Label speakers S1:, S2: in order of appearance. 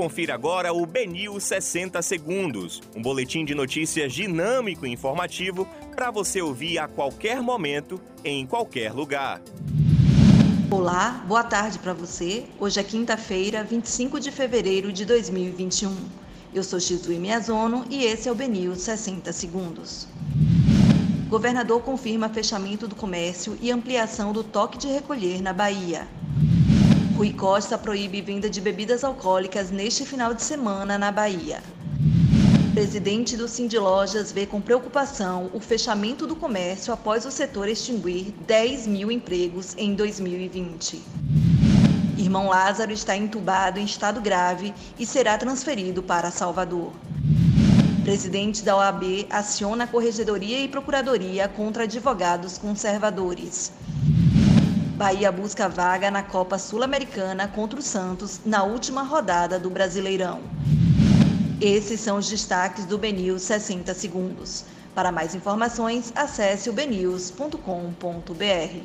S1: Confira agora o Benil 60 Segundos, um boletim de notícias dinâmico e informativo para você ouvir a qualquer momento, em qualquer lugar.
S2: Olá, boa tarde para você. Hoje é quinta-feira, 25 de fevereiro de 2021. Eu sou Chizui Miyazono e esse é o Benil 60 Segundos. Governador confirma fechamento do comércio e ampliação do toque de recolher na Bahia. Rui Costa proíbe venda de bebidas alcoólicas neste final de semana na Bahia. Presidente do Cindy Lojas vê com preocupação o fechamento do comércio após o setor extinguir 10 mil empregos em 2020. Irmão Lázaro está entubado em estado grave e será transferido para Salvador. Presidente da OAB aciona a Corregedoria e Procuradoria contra advogados conservadores. Bahia busca vaga na Copa Sul-Americana contra o Santos na última rodada do Brasileirão. Esses são os destaques do BNews 60 segundos. Para mais informações, acesse o.